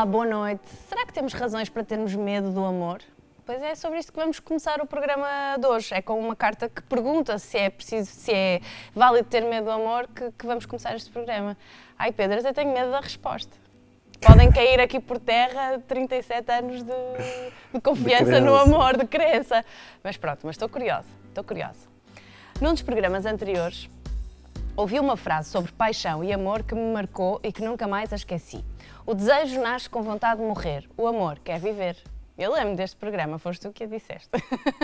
Olá, boa noite. Será que temos razões para termos medo do amor? Pois é sobre isto que vamos começar o programa de hoje. É com uma carta que pergunta se é preciso, se é válido ter medo do amor que, que vamos começar este programa. Ai, Pedro, eu tenho medo da resposta. Podem cair aqui por terra 37 anos de, de confiança De no amor, de crença. Mas pronto, mas estou curiosa, estou curiosa. Num dos programas anteriores, ouvi uma frase sobre paixão e amor que me marcou e que nunca mais a esqueci. O desejo nasce com vontade de morrer, o amor quer viver. Eu lembro deste programa, foste tu que a disseste.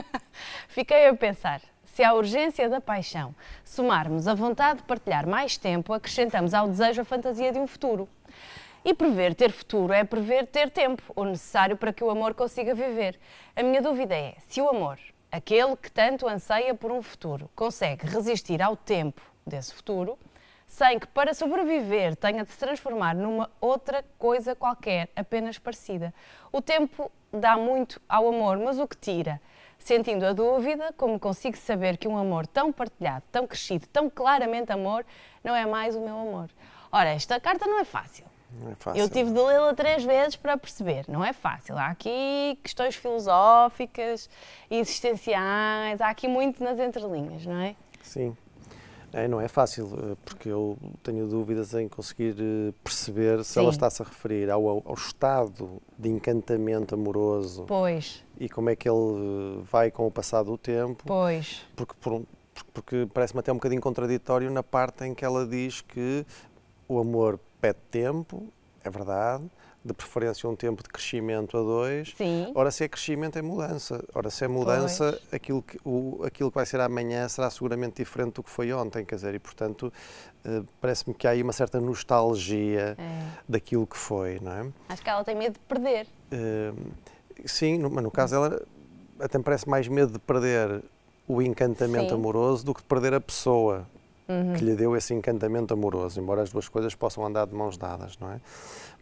Fiquei a pensar, se à urgência da paixão somarmos a vontade de partilhar mais tempo, acrescentamos ao desejo a fantasia de um futuro. E prever ter futuro é prever ter tempo, o necessário para que o amor consiga viver. A minha dúvida é se o amor, aquele que tanto anseia por um futuro, consegue resistir ao tempo desse futuro, sem que para sobreviver tenha de se transformar numa outra coisa qualquer, apenas parecida. O tempo dá muito ao amor, mas o que tira? Sentindo a dúvida, como consigo saber que um amor tão partilhado, tão crescido, tão claramente amor, não é mais o meu amor? Ora, esta carta não é fácil. Não é fácil. Eu tive de lê-la três vezes para perceber. Não é fácil. Há aqui questões filosóficas, existenciais, há aqui muito nas entrelinhas, não é? Sim. É, não é fácil, eh, porque eu tenho dúvidas em conseguir eh, perceber se Sim. ela está-se a referir ao, ao estado de encantamento amoroso Pois, e como é que ele eh, vai com o passar do tempo, pois. porque, por porque parece-me até um bocadinho contraditório na parte em que ela diz que o amor pede tempo, é verdade, de preferência um tempo de crescimento a dois, Sim. Ora, se é crescimento, é mudança. Ora, se é mudança, aquilo que, o, aquilo que vai ser amanhã será seguramente diferente do que foi ontem, quer dizer, e portanto, eh, parece-me que há aí uma certa nostalgia É. daquilo que foi, não é? Acho que ela tem medo de perder. Eh, sim, no- mas no caso ela até me parece mais medo de perder o encantamento Sim. amoroso do que de perder a pessoa Uhum. que lhe deu esse encantamento amoroso, embora as duas coisas possam andar de mãos dadas, não é?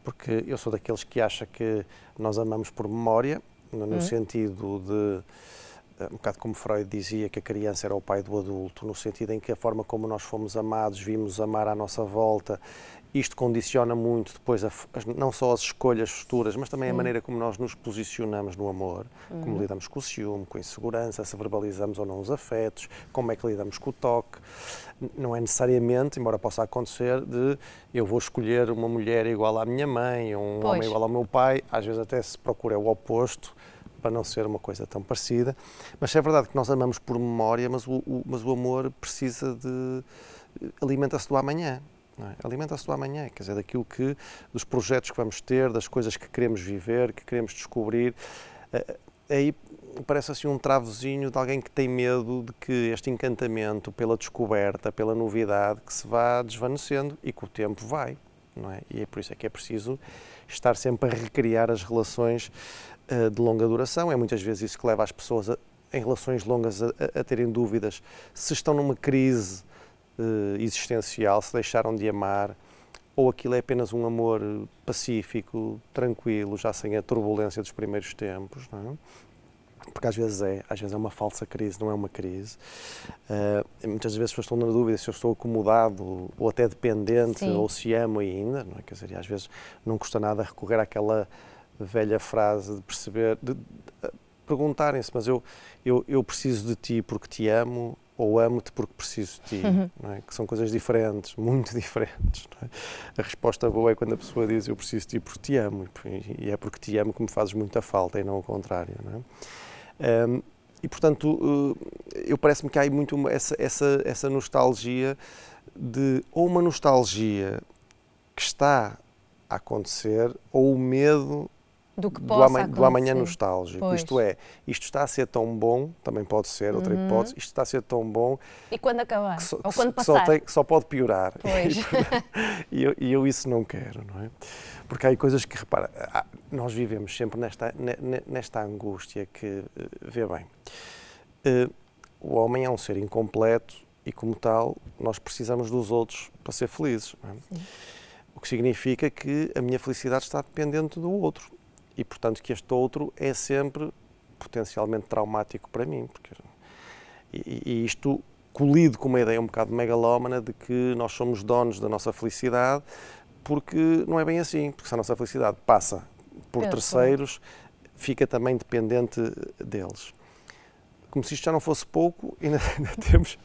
Porque eu sou daqueles que acha que nós amamos por memória, no, Hum. sentido de, um bocado como Freud dizia, que a criança era o pai do adulto, no sentido em que a forma como nós fomos amados, vimos amar à nossa volta, isto condiciona muito depois a não só as escolhas futuras, mas também a maneira como nós nos posicionamos no amor, como lidamos com o ciúme, com a insegurança, se verbalizamos ou não os afetos, como é que lidamos com o toque. Não é necessariamente, embora possa acontecer, de eu vou escolher uma mulher igual à minha mãe, um Pois. homem igual ao meu pai, às vezes até se procura o oposto, para não ser uma coisa tão parecida. Mas é verdade que nós amamos por memória, mas o, o- mas o amor precisa de. alimenta-se do amanhã. é? Alimenta-se do amanhã, quer dizer, daquilo que. dos projetos que vamos ter, das coisas que queremos viver, que queremos descobrir. Eh, Aí parece assim um travozinho de alguém que tem medo de que este encantamento pela descoberta, pela novidade, que se vá desvanecendo e que o tempo vai, não é? E é por isso é que é preciso estar sempre a recriar as relações eh, de longa duração. É muitas vezes isso que leva as pessoas a- em relações longas a, a- terem dúvidas se estão numa crise eh, existencial, se deixaram de amar, ou aquilo é apenas um amor eh, pacífico, tranquilo, já sem a turbulência dos primeiros tempos, não é? Porque às vezes é, às vezes é uma falsa crise, não é uma crise. E muitas vezes as pessoas estão na dúvida se eu estou acomodado ou até dependente Sim. ou se amo ainda, não é? Quer dizer, às vezes não custa nada recorrer àquela velha frase de perceber, de, de, eh, perguntarem-se, mas eu, eu, eu preciso de ti porque te amo ou amo-te porque preciso de ti, Uhum. é? que são coisas diferentes, muito diferentes. é? A resposta boa é quando a pessoa diz eu preciso de ti porque te amo e é porque te amo que me fazes muita falta e não o contrário. Não é? Ahm, e portanto, eh, eu parece-me que há muito uma- essa, essa, essa nostalgia de ou uma nostalgia que está a acontecer ou o medo Do que do, ama- do amanhã acontecer. nostálgico. Pois. Isto é, isto está a ser tão bom, também pode ser outra Uhum. hipótese, isto está a ser tão bom E quando acabar? que só, Ou que quando só passar? tem- que só pode piorar. Pois. E eu, e eu isso não quero, não é? Porque há coisas que, repara, nós vivemos sempre nesta, ne- ne- nesta angústia que, eh, vê bem, eh, o homem é um ser incompleto e, como tal, nós precisamos dos outros para ser felizes. é? O que significa que a minha felicidade está dependente do outro e, portanto, que este outro é sempre potencialmente traumático para mim. Porque, e, e isto colido com uma ideia um bocado megalómana de que nós somos donos da nossa felicidade, porque não é bem assim, porque se a nossa felicidade passa por Penso. terceiros, fica também dependente deles. Como se isto já não fosse pouco, ainda, ainda temos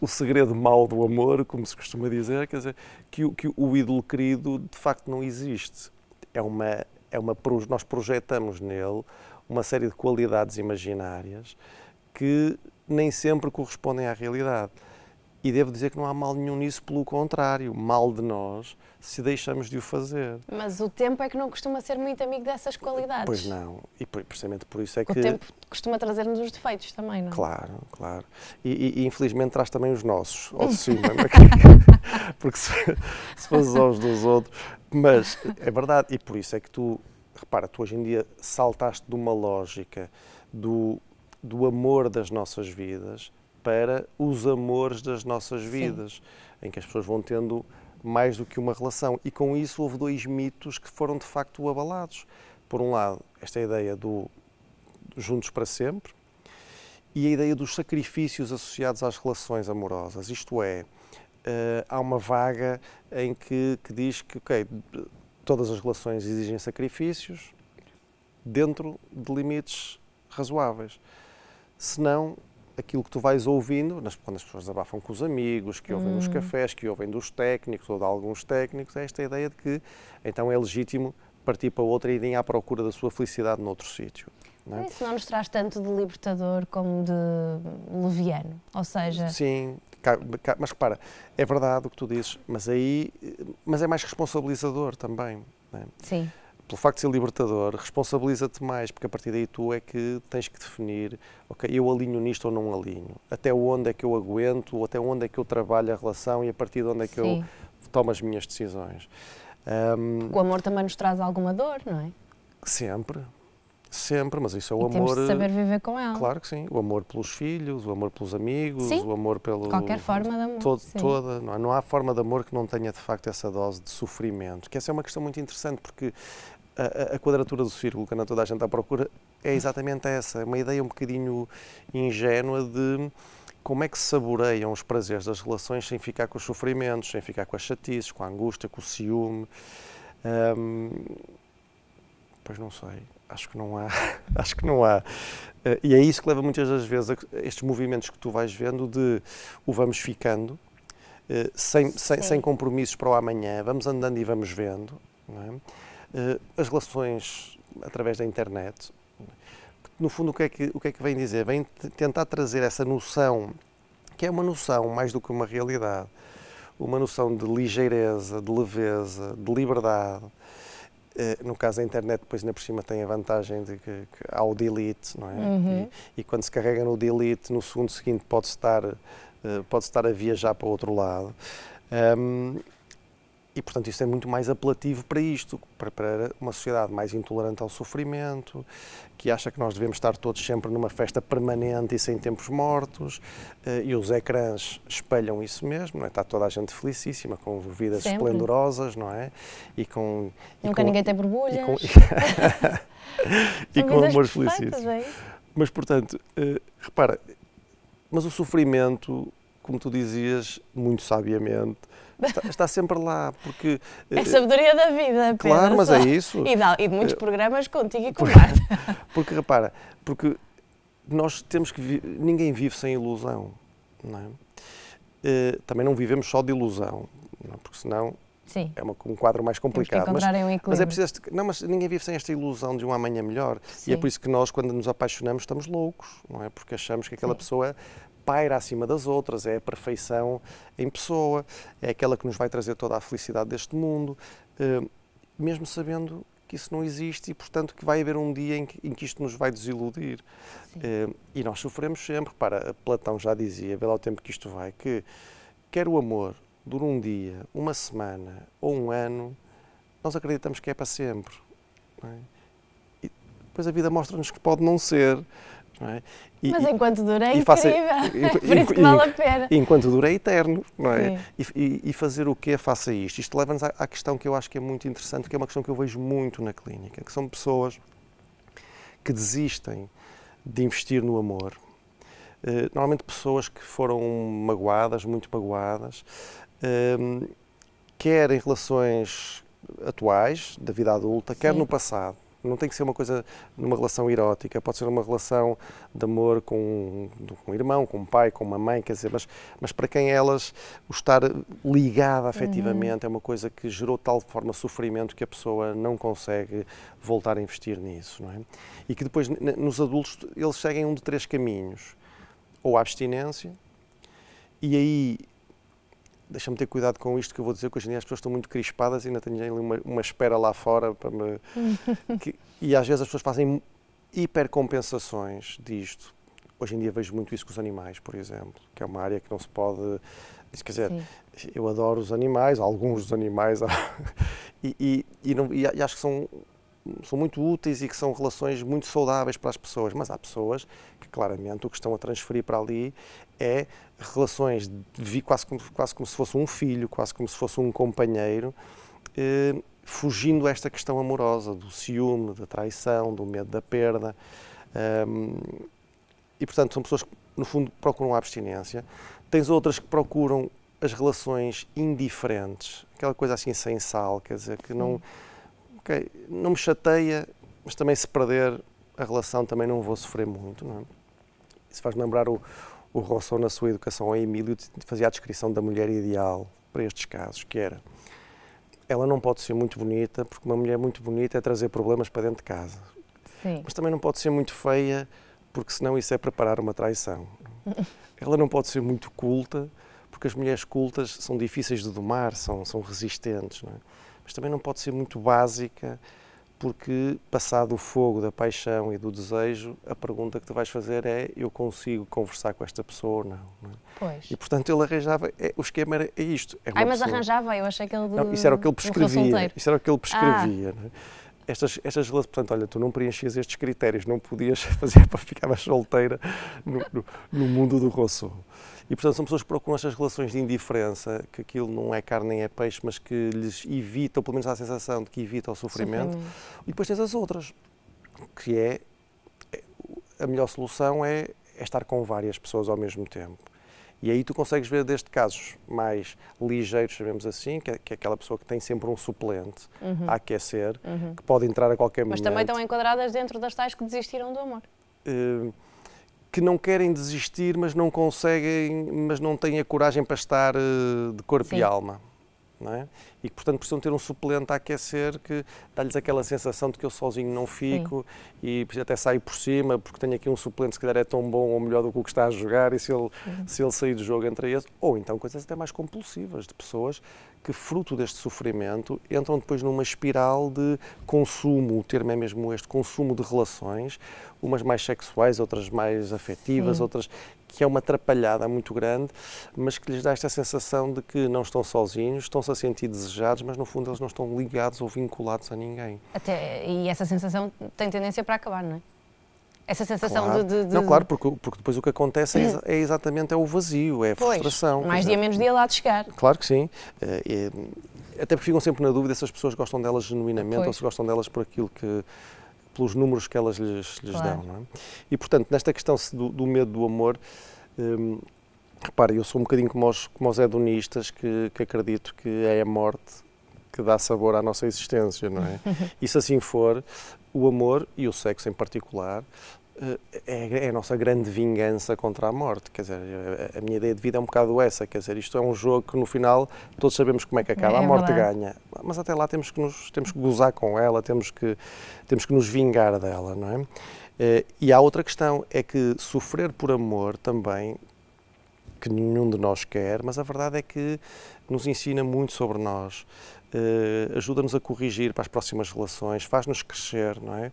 o segredo mau do amor, como se costuma dizer, quer dizer, que, o- que o ídolo querido de facto não existe. É uma, é uma, nós projetamos nele uma série de qualidades imaginárias que nem sempre correspondem à realidade. E devo dizer que não há mal nenhum nisso, pelo contrário, mal de nós se deixamos de o fazer. Mas o tempo é que não costuma ser muito amigo dessas qualidades. Pois não, e precisamente por isso é O que. tempo costuma trazer-nos os defeitos também, não é? Claro, claro. E, e- infelizmente traz também os nossos, ao de cima, é? porque se, se fosse aos dos outros. Mas é verdade, e por isso é que tu, repara, tu hoje em dia saltaste de uma lógica do, do amor das nossas vidas para os amores das nossas Sim. vidas, em que as pessoas vão tendo mais do que uma relação. E com isso houve dois mitos que foram de facto abalados. Por um lado, esta ideia do juntos para sempre, e a ideia dos sacrifícios associados às relações amorosas. Isto é, eh, há uma vaga em que, que diz que, ok, todas as relações exigem sacrifícios dentro de limites razoáveis. Senão, aquilo que tu vais ouvindo, nas- quando as pessoas abafam com os amigos, que ouvem nos Hum. cafés, que ouvem dos técnicos ou de alguns técnicos, é esta ideia de que então é legítimo partir para outra e irem à procura da sua felicidade noutro sítio. Não é? Isso não nos traz tanto de libertador como de leviano. Ou seja, Sim, mas repara, é verdade o que tu dizes, mas aí mas é mais responsabilizador também. é? sim, Pelo facto de ser libertador, responsabiliza-te mais, porque a partir daí tu é que tens que definir, ok, eu alinho nisto ou não alinho, até onde é que eu aguento, ou até onde é que eu trabalho a relação e a partir de onde é que sim. eu tomo as minhas decisões. Ahm, O amor também nos traz alguma dor, não é? sempre, sempre, mas isso é o e temos amor. de saber viver com ela. Claro que sim, o amor pelos filhos, o amor pelos amigos, Sim, o amor pelo. Qualquer forma de amor. todo- toda, não, é? Não há forma de amor que não tenha de facto essa dose de sofrimento. Que essa é uma questão muito interessante porque a, a- quadratura do círculo que anda toda a gente à procura é exatamente essa, é uma ideia um bocadinho ingênua de como é que se saboreiam os prazeres das relações sem ficar com os sofrimentos, sem ficar com as chatices, com a angústia, com o ciúme. Ahm, pois não sei, acho que não há, acho que não há. Eh, e é isso que leva muitas das vezes a estes movimentos que tu vais vendo de o vamos ficando, eh, sem, sem, sem compromissos para o amanhã, vamos andando e vamos vendo. não é? Eh, as relações através da internet, no fundo, o que, é que, o que é que vem dizer? Vem tentar trazer essa noção, que é uma noção mais do que uma realidade, uma noção de ligeireza, de leveza, de liberdade. Eh, no caso, a internet, depois, ainda por cima, tem a vantagem de que, que há o delete, não é? Uhum. E, e quando se carrega no delete, no segundo seguinte, pode estar, eh, pode estar a viajar para o outro lado. Ahm, e, portanto, isso é muito mais apelativo para isto, para, uma sociedade mais intolerante ao sofrimento, que acha que nós devemos estar todos sempre numa festa permanente e sem tempos mortos, eh, e os ecrãs espelham isso mesmo, não é? está toda a gente felicíssima, com vidas Sempre. esplendorosas, não é? E com, e Nunca com- ninguém tem e borbulhas. com, e com amores felicíssimos. é? Mas, portanto, eh, repara, mas o sofrimento, como tu dizias, muito sabiamente, está, está sempre lá, porque... É eh, sabedoria da vida. claro, Pedro, mas só. é isso. E, de, e de muitos Eh, programas contigo e com porque- Marta. Porque, repara, porque nós temos que... vi- ninguém vive sem ilusão, não é? Eh, também não vivemos só de ilusão, não é? porque senão Sim, é uma- um quadro mais complicado. Mas, um mas é preciso... este- Não, mas ninguém vive sem esta ilusão de um amanhã melhor. E é Sim. por isso que nós, quando nos apaixonamos, estamos loucos, não é? Porque achamos que aquela Sim. pessoa paira acima das outras, é a perfeição em pessoa, é aquela que nos vai trazer toda a felicidade deste mundo, eh, mesmo sabendo que isso não existe e, portanto, que vai haver um dia em que, em que isto nos vai desiludir. Eh, e nós sofremos sempre. Para Platão já dizia, vê lá o tempo que isto vai, que quer o amor dure um dia, uma semana ou um ano, nós acreditamos que é para sempre. é? E depois a vida mostra-nos que pode não ser. Não é? E- Mas enquanto dura é e incrível. Por isso que vale a pena. enquanto dura é eterno, não é? E, e- fazer o quê faça isto? Isto leva-nos à, à questão que eu acho que é muito interessante, que é uma questão que eu vejo muito na clínica, que são pessoas que desistem de investir no amor. Eh, normalmente pessoas que foram magoadas, muito magoadas, ehm, quer em relações atuais, da vida adulta, Sim. quer no passado. Não tem que ser uma coisa numa relação erótica, pode ser uma relação de amor com, com um irmão, com um pai, com uma mãe, quer dizer, mas, mas para quem elas, o estar ligada afetivamente uhum. é uma coisa que gerou de tal forma sofrimento que a pessoa não consegue voltar a investir nisso, não é? E que depois, nos adultos, eles seguem um de três caminhos. Ou a abstinência, e aí deixa-me ter cuidado com isto que eu vou dizer, que hoje em dia as pessoas estão muito crispadas e ainda tenho ali uma, uma espera lá fora para me... que, e às vezes as pessoas fazem hipercompensações disto. Hoje em dia vejo muito isso com os animais, por exemplo, que é uma área que não se pode... Quer dizer, Sim. eu adoro os animais, alguns dos animais, e, e, e, não, e acho que são são muito úteis e que são relações muito saudáveis para as pessoas, mas há pessoas que claramente o que estão a transferir para ali é relações de, quase, como, quase como se fosse um filho, quase como se fosse um companheiro, eh, fugindo esta questão amorosa, do ciúme, da traição, do medo da perda. Um, e, portanto, são pessoas que, no fundo, procuram a abstinência. Tens outras que procuram as relações indiferentes, aquela coisa assim sem sal, quer dizer, que não, okay, não me chateia, mas também se perder a relação também não vou sofrer muito. Não é? Isso faz-me lembrar o, o Rousseau, na sua educação a Emílio, fazia a descrição da mulher ideal para estes casos, que era ela não pode ser muito bonita, porque uma mulher muito bonita é trazer problemas para dentro de casa. Sim. Mas também não pode ser muito feia, porque senão isso é preparar uma traição. ela não pode ser muito culta, porque as mulheres cultas são difíceis de domar, são, são resistentes. Não é? Mas também não pode ser muito básica, porque passado o fogo da paixão e do desejo, a pergunta que tu vais fazer é eu consigo conversar com esta pessoa ou não. não é? Pois. E portanto ele arranjava, é, o esquema era é isto. É Ai, mas pessoa, arranjava, eu achei que ele... Não, isso era o que ele prescrevia, isso era o que ele prescrevia. Ah. Estas, estas relações, portanto, olha, tu não preenchias estes critérios, não podias fazer para ficar solteira no, no, no mundo do Rousseau. E, portanto, são pessoas que procuram estas relações de indiferença, que aquilo não é carne nem é peixe, mas que lhes evita, ou pelo menos a sensação de que evita o sofrimento. sofrimento. E depois tens as outras, que é, a melhor solução é, é estar com várias pessoas ao mesmo tempo. E aí tu consegues ver desde casos mais ligeiros, sabemos assim, que é, que é aquela pessoa que tem sempre um suplente uhum. a aquecer, uhum. que pode entrar a qualquer Mas momento. Mas também estão enquadradas dentro das tais que desistiram do amor. Uh, que não querem desistir, mas não conseguem, mas não têm a coragem para estar uh, de corpo Sim. e alma. Não é? E que, portanto, precisam ter um suplente a aquecer que dá-lhes aquela sensação de que eu sozinho não fico Sim. e até saio por cima porque tenho aqui um suplente se calhar é tão bom ou melhor do que o que está a jogar e se ele, se ele sair do jogo entre eles. Ou então coisas até mais compulsivas, de pessoas que, fruto deste sofrimento, entram depois numa espiral de consumo, o termo é mesmo este, consumo de relações, umas mais sexuais, outras mais afetivas, Sim. outras que é uma atrapalhada muito grande, mas que lhes dá esta sensação de que não estão sozinhos, estão-se a sentir desejados, mas no fundo eles não estão ligados ou vinculados a ninguém. Até, e essa sensação tem tendência para acabar, não é? Essa sensação claro. de, de, Não, claro, porque, porque depois o que acontece é, é exatamente é o vazio, é a pois, frustração. Mais dia menos dia lá de chegar. Claro que sim. É, é, até porque ficam sempre na dúvida se as pessoas gostam delas genuinamente pois. ou se gostam delas por aquilo que pelos números que elas lhes, lhes claro. dão. É? E portanto, nesta questão do, do medo do amor, hum, repare, eu sou um bocadinho como os, como os hedonistas que, que acredito que é a morte que dá sabor à nossa existência, não é? e se assim for, o amor e o sexo em particular eh, é, é, a nossa grande vingança contra a morte. Quer dizer, a, minha ideia de vida é um bocado essa. Quer dizer, isto é um jogo que no final todos sabemos como é que acaba. É, a morte verdade. ganha, mas até lá temos que nos temos que gozar com ela, temos que temos que nos vingar dela, não é? Eh, e há outra questão é que sofrer por amor também que nenhum de nós quer, mas a verdade é que nos ensina muito sobre nós, uh, ajuda-nos a corrigir para as próximas relações, faz-nos crescer, não é?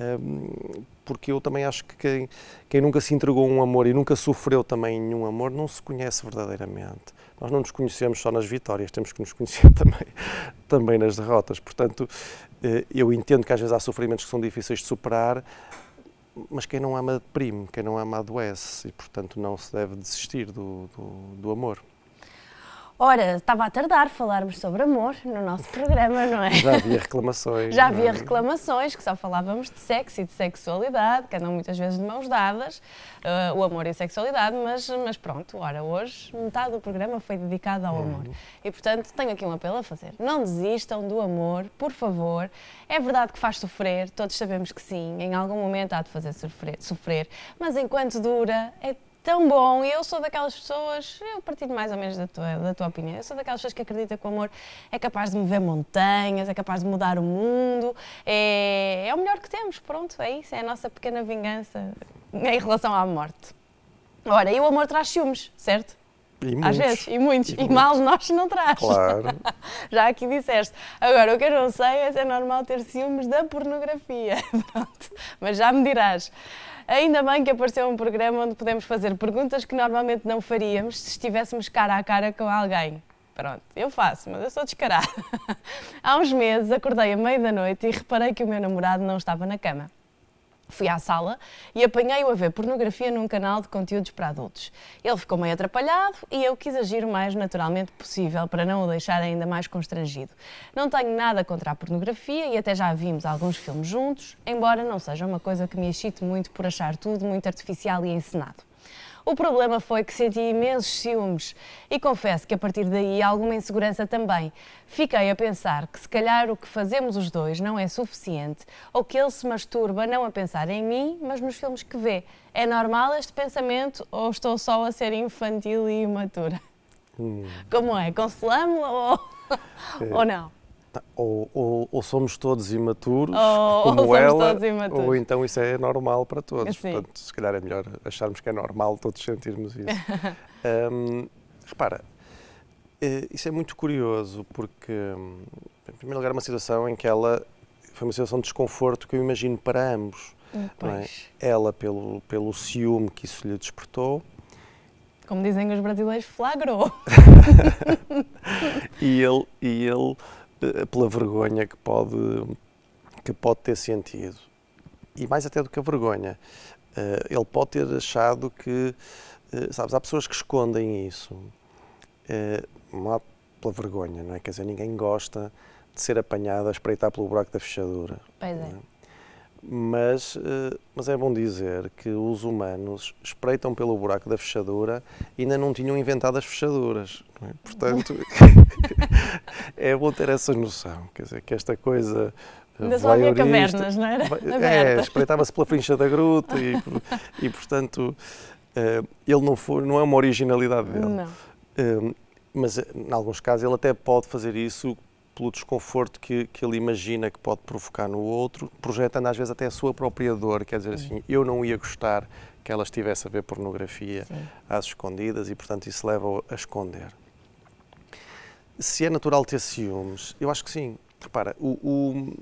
Um, porque eu também acho que quem, quem, nunca se entregou a um amor e nunca sofreu também nenhum amor não se conhece verdadeiramente. Nós não nos conhecemos só nas vitórias, temos que nos conhecer também, também nas derrotas. Portanto, uh, eu entendo que às vezes há sofrimentos que são difíceis de superar, mas quem não ama deprime, quem não ama adoece e, portanto, não se deve desistir do, do, do amor. Ora, estava a tardar falarmos sobre amor no nosso programa, não é? Já havia reclamações. Já havia é? reclamações que só falávamos de sexo e de sexualidade, que andam muitas vezes de mãos dadas, uh, o amor e a sexualidade, mas, mas pronto, ora, hoje metade do programa foi dedicado ao amor. Uhum. E portanto tenho aqui um apelo a fazer. Não desistam do amor, por favor. É verdade que faz sofrer, todos sabemos que sim, em algum momento há de fazer sofrer, sofrer mas enquanto dura, é tão bom. E eu sou daquelas pessoas, eu partilho mais ou menos da tua, da tua opinião, eu sou daquelas pessoas que acredita que o amor é capaz de mover montanhas, é capaz de mudar o mundo, é, é o melhor que temos, pronto, é isso, é a nossa pequena vingança em relação à morte. Ora, e o amor traz ciúmes, certo? E Às vezes, e muitos. E, e mal nós não traz. Claro. Já aqui disseste. Agora, o que eu não sei é se é normal ter ciúmes da pornografia. Pronto. Mas já me dirás. Ainda bem que apareceu um programa onde podemos fazer perguntas que normalmente não faríamos se estivéssemos cara a cara com alguém. Pronto, eu faço, mas eu sou descarada. Há uns meses acordei à meia da noite e reparei que o meu namorado não estava na cama. Fui à sala e apanhei-o a ver pornografia num canal de conteúdos para adultos. Ele ficou meio atrapalhado e eu quis agir o mais naturalmente possível para não o deixar ainda mais constrangido. Não tenho nada contra a pornografia e até já vimos alguns filmes juntos, embora não seja uma coisa que me excite muito por achar tudo muito artificial e encenado. O problema foi que senti imensos ciúmes e confesso que a partir daí alguma insegurança também. Fiquei a pensar que se calhar o que fazemos os dois não é suficiente ou que ele se masturba não a pensar em mim, mas nos filmes que vê. É normal este pensamento ou estou só a ser infantil e imatura? Hum. Como é? Consolamos ou, é. ou não? Ou, ou, ou, somos todos imaturos, ou, como ela, imaturos. ou então isso é normal para todos. Sim. Portanto, se calhar é melhor acharmos que é normal todos sentirmos isso. repara, eh, isso é muito curioso porque, em primeiro lugar, é uma situação em que ela foi uma situação de desconforto que eu imagino para ambos. Hum, é? Ela pelo, pelo ciúme que isso lhe despertou. Como dizem os brasileiros, flagrou. e ele, e ele pela vergonha que pode, que pode ter sentido. E mais até do que a vergonha. Eh, ele pode ter achado que, eh, sabes, há pessoas que escondem isso. Não pela vergonha, não é? Quer dizer, ninguém gosta de ser apanhado a espreitar pelo buraco da fechadura. Pois é. Mas, mas é bom dizer que os humanos espreitam pelo buraco da fechadura e ainda não tinham inventado as fechaduras. É? Portanto, é bom ter essa noção, quer dizer, que esta coisa. Ainda só havia cavernas, não era? É, espreitava-se pela frincha da gruta e, e portanto, uh, ele não, foi, não é uma originalidade dele. Não. Mas, em alguns casos, ele até pode fazer isso pelo desconforto que, que ele imagina que pode provocar no outro, projetando às vezes até a sua própria dor. Quer dizer assim, eu não ia gostar que ela estivesse a ver pornografia Sim. às escondidas e, portanto, isso leva a esconder. Se é natural ter ciúmes, eu acho que sim. Repara, o, o,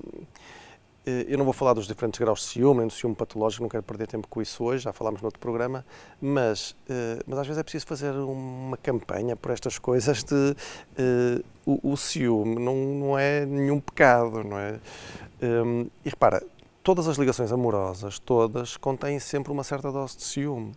eu não vou falar dos diferentes graus de ciúme, nem do ciúme patológico, não quero perder tempo com isso hoje, já falámos no outro programa, mas, eh, mas às vezes é preciso fazer uma campanha por estas coisas de uh, o, o, ciúme não, não é nenhum pecado, não é? Um, e repara, todas as ligações amorosas, todas, contêm sempre uma certa dose de ciúme.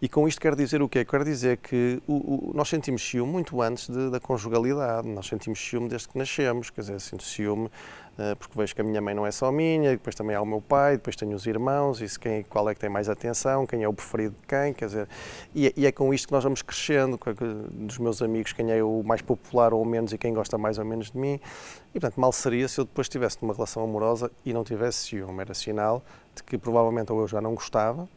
E com isto quero dizer o quê? Quero dizer que o, o, nós sentimos ciúme muito antes de, da conjugalidade, nós sentimos ciúme desde que nascemos, quer dizer, sinto ciúme uh, porque vejo que a minha mãe não é só minha, depois também há o meu pai, depois tenho os irmãos, e quem, qual é que tem mais atenção, quem é o preferido de quem, quer dizer, e, e é com isto que nós vamos crescendo, dos meus amigos, quem é o mais popular ou menos e quem gosta mais ou menos de mim, e portanto mal seria se eu depois estivesse numa relação amorosa e não tivesse ciúme, era sinal de que provavelmente ou eu já não gostava,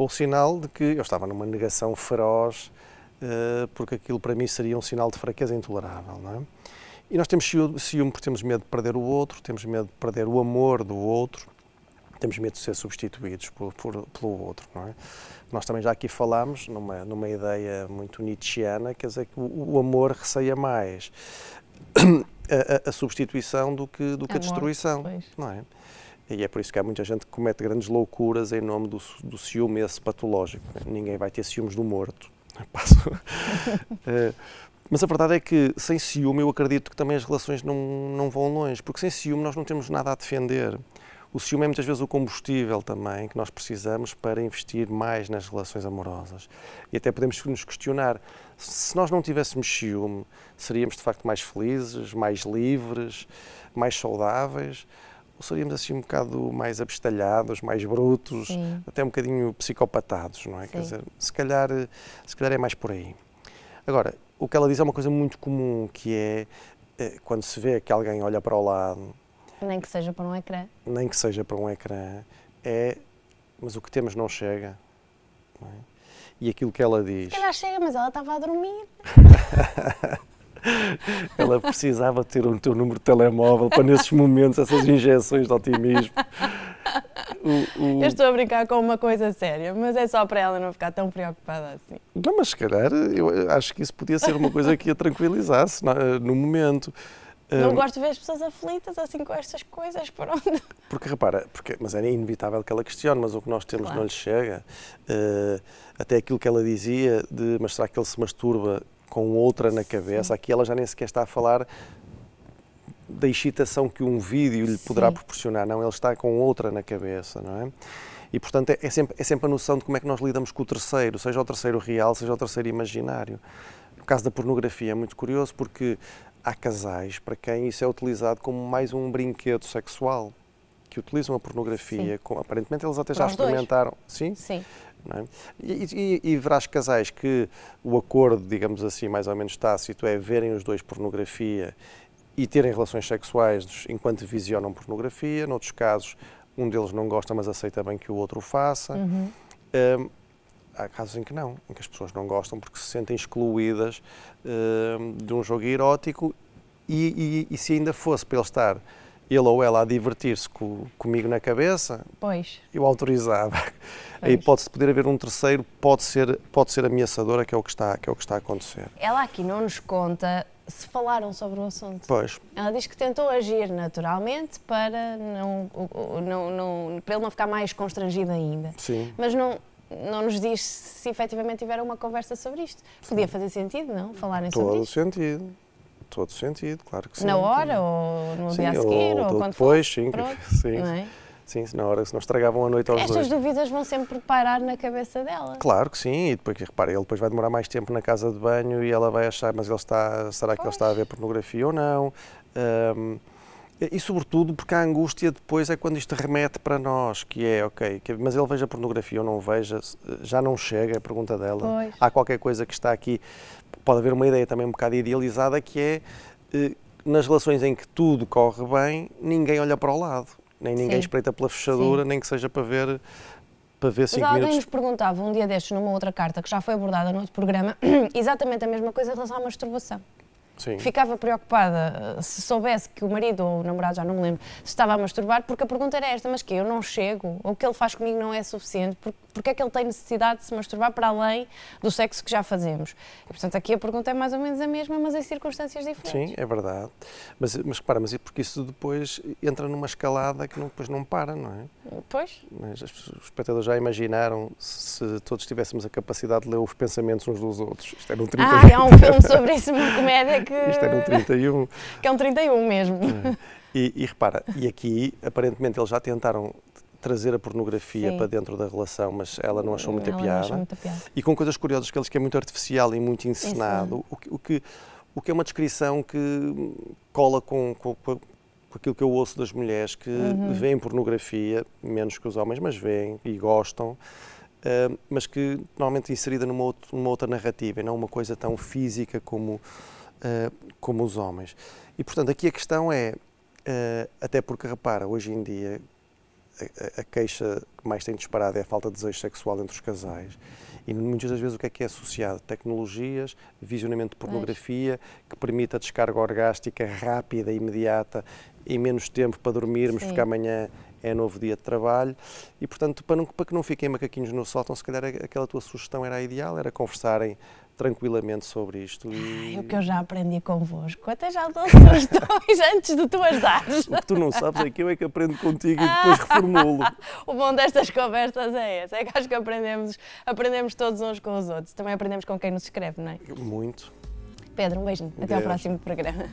ou sinal de que eu estava numa negação feroz, uh, porque aquilo para mim seria um sinal de fraqueza intolerável. Não é? E nós temos ciúme porque temos medo de perder o outro, temos medo de perder o amor do outro, temos medo de ser substituídos por, por, pelo outro, não é? Nós também já aqui falámos numa, numa ideia muito nietzscheana, quer dizer que o, o amor receia mais a, a, a, substituição do que, do que a destruição, pois. não é? E é por isso que há muita gente que comete grandes loucuras em nome do, do ciúme esse patológico. Ninguém vai ter ciúmes do morto. uh, mas a verdade é que sem ciúme eu acredito que também as relações não, não vão longe, porque sem ciúme nós não temos nada a defender. o ciúme é muitas vezes o combustível também que nós precisamos para investir mais nas relações amorosas. E até podemos nos questionar, se nós não tivéssemos ciúme, seríamos de facto mais felizes, mais livres, mais saudáveis? Ou seríamos assim um bocado mais abestalhados, mais brutos, Sim. até um bocadinho psicopatados, não é? Sim. Quer dizer, se calhar, se calhar é mais por aí. Agora, o que ela diz é uma coisa muito comum, que é, é quando se vê que alguém olha para o lado nem que seja para um ecrã. Nem que seja para um ecrã. É, mas o que temos não chega. Não é? E aquilo que ela diz. Se calhar chega, mas ela estava a dormir. ela precisava ter o teu número de telemóvel para nesses momentos, essas injeções de otimismo. O, o... Eu estou a brincar com uma coisa séria, mas é só para ela não ficar tão preocupada assim. Não, mas se calhar eu acho que isso podia ser uma coisa que a tranquilizasse no momento. Não gosto de ver as pessoas aflitas assim com estas coisas, pronto. Porque repara, porque, mas é inevitável que ela questione, mas o que nós temos claro. não lhe chega. Uh, até aquilo que ela dizia de mas será que ele se masturba com outra na cabeça, Sim. aqui ela já nem sequer está a falar da excitação que um vídeo lhe poderá Sim. proporcionar, não, ele está com outra na cabeça, não é? E, portanto, é, é, sempre, é sempre a noção de como é que nós lidamos com o terceiro, seja o terceiro real, seja o terceiro imaginário. No caso da pornografia é muito curioso porque há casais para quem isso é utilizado como mais um brinquedo sexual, que utilizam a pornografia, com, aparentemente eles até já experimentaram. Dois. Sim? Sim. É? E, e, e, verás casais que o acordo, digamos assim, mais ou menos tácito, é verem os dois pornografia e terem relações sexuais enquanto visionam pornografia. Noutros casos, um deles não gosta, mas aceita bem que o outro o faça. Uhum. Um, há casos em que não, em que as pessoas não gostam porque se sentem excluídas uh, de um jogo erótico e, e, e, se ainda fosse para ele estar, ele ou ela, a divertir-se co, comigo na cabeça, pois. eu autorizava. A hipótese de poder haver um terceiro pode ser, pode ser ameaçadora, que é, o que, está, que é o que está a acontecer. Ela aqui não nos conta se falaram sobre o assunto. Pois. Ela diz que tentou agir naturalmente para, não, não, não, para ele não ficar mais constrangido ainda. Sim. Mas não, não nos diz se efetivamente tiveram uma conversa sobre isto. Podia fazer sentido, não? Falarem Todo sobre isto? Todo sentido. Todo sentido, claro que sim. Na hora ou no sim, dia a seguir ou, ou quando depois, for? sim. Pronto, sim. Não é? Sim, na hora, se não estragavam a noite aos Estas dois. Estas dúvidas vão sempre pairar na cabeça dela. Claro que sim, e depois, repara, ele depois vai demorar mais tempo na casa de banho e ela vai achar, mas ele está, será que pois. ele está a ver pornografia ou não? Um, e, sobretudo, porque a angústia depois é quando isto remete para nós, que é, ok, que, mas ele veja pornografia ou não veja, já não chega, é a pergunta dela. Pois. Há qualquer coisa que está aqui, pode haver uma ideia também um bocado idealizada, que é, eh, nas relações em que tudo corre bem, ninguém olha para o lado, nem ninguém Sim. espreita pela fechadura, Sim. nem que seja para ver para ver Mas alguém minutos. nos perguntava um dia destes, numa outra carta, que já foi abordada no outro programa, exatamente a mesma coisa em relação à masturbação. Sim. ficava preocupada eh, se soubesse que o marido ou o namorado, já não me lembro, se estava a masturbar, porque a pergunta era esta: mas que eu não chego? Ou o que ele faz comigo não é suficiente? Porque, porque é que ele tem necessidade de se masturbar para além do sexo que já fazemos? E, portanto, aqui a pergunta é mais ou menos a mesma, mas em circunstâncias diferentes. Sim, é verdade. Mas, mas para, mas é porque isso depois entra numa escalada que não, depois não para, não é? Pois. Mas os espectadores já imaginaram se todos tivéssemos a capacidade de ler os pensamentos uns dos outros. Isto é no 31. Ah, há um filme sobre isso, uma comédia que. Isto é um 31. que é um 31 mesmo. É. E, e, repara, e aqui aparentemente eles já tentaram trazer a pornografia Sim. para dentro da relação, mas ela não achou muita, ela piada. Achou muita piada. E com coisas curiosas que eles que é muito artificial e muito encenado, o que, o que, o que é uma descrição que cola com, com, com aquilo que eu ouço das mulheres que uhum. veem pornografia, menos que os homens, mas veem e gostam. Uh, mas que normalmente inserida numa, outro, numa outra narrativa e não uma coisa tão física como uh, como os homens. E, portanto, aqui a questão é, uh, até porque, repara, hoje em dia a, a, queixa que mais tem disparado é a falta de desejo sexual entre os casais. E muitas das vezes o que é que é associado? Tecnologias, visionamento de pornografia, que permite a descarga orgástica rápida e imediata, em menos tempo para dormirmos, Sim. porque amanhã é novo dia de trabalho. E, portanto, para, não, para que não fiquem macaquinhos no sótão, se calhar aquela tua sugestão era a ideal, era conversarem tranquilamente sobre isto. E... Ai, o que eu já aprendi convosco, até já dou sugestões antes de tu as dares. O que tu não sabes é que eu é que aprendo contigo e depois reformulo. o bom destas conversas é esse, é que acho que aprendemos, aprendemos todos uns com os outros. Também aprendemos com quem nos escreve, não é? Muito. Pedro, um beijinho. Até ao próximo programa.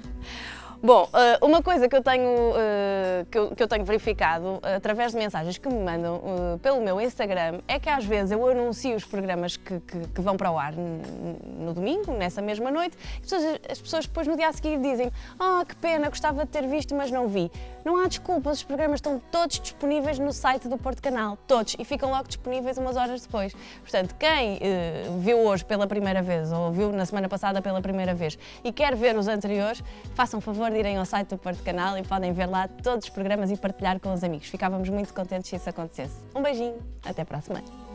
Bom, eh, uma coisa que eu tenho, eh, que eu, tenho verificado eh, através de mensagens que me mandam pelo meu Instagram é que às vezes eu anuncio os programas que, que, que vão para o ar no domingo, nessa mesma noite, e as pessoas depois no dia a seguir dizem ah, oh, que pena, gostava de ter visto, mas não vi. Não há desculpas, os programas estão todos disponíveis no site do Porto Canal, todos, e ficam logo disponíveis umas horas depois. Portanto, quem viu hoje pela primeira vez ou viu na semana passada pela primeira vez e quer ver os anteriores, façam favor favor de irem ao site do Porto Canal e podem ver lá todos os programas e partilhar com os amigos. Ficávamos muito contentes se isso acontecesse. Um beijinho, até para a semana.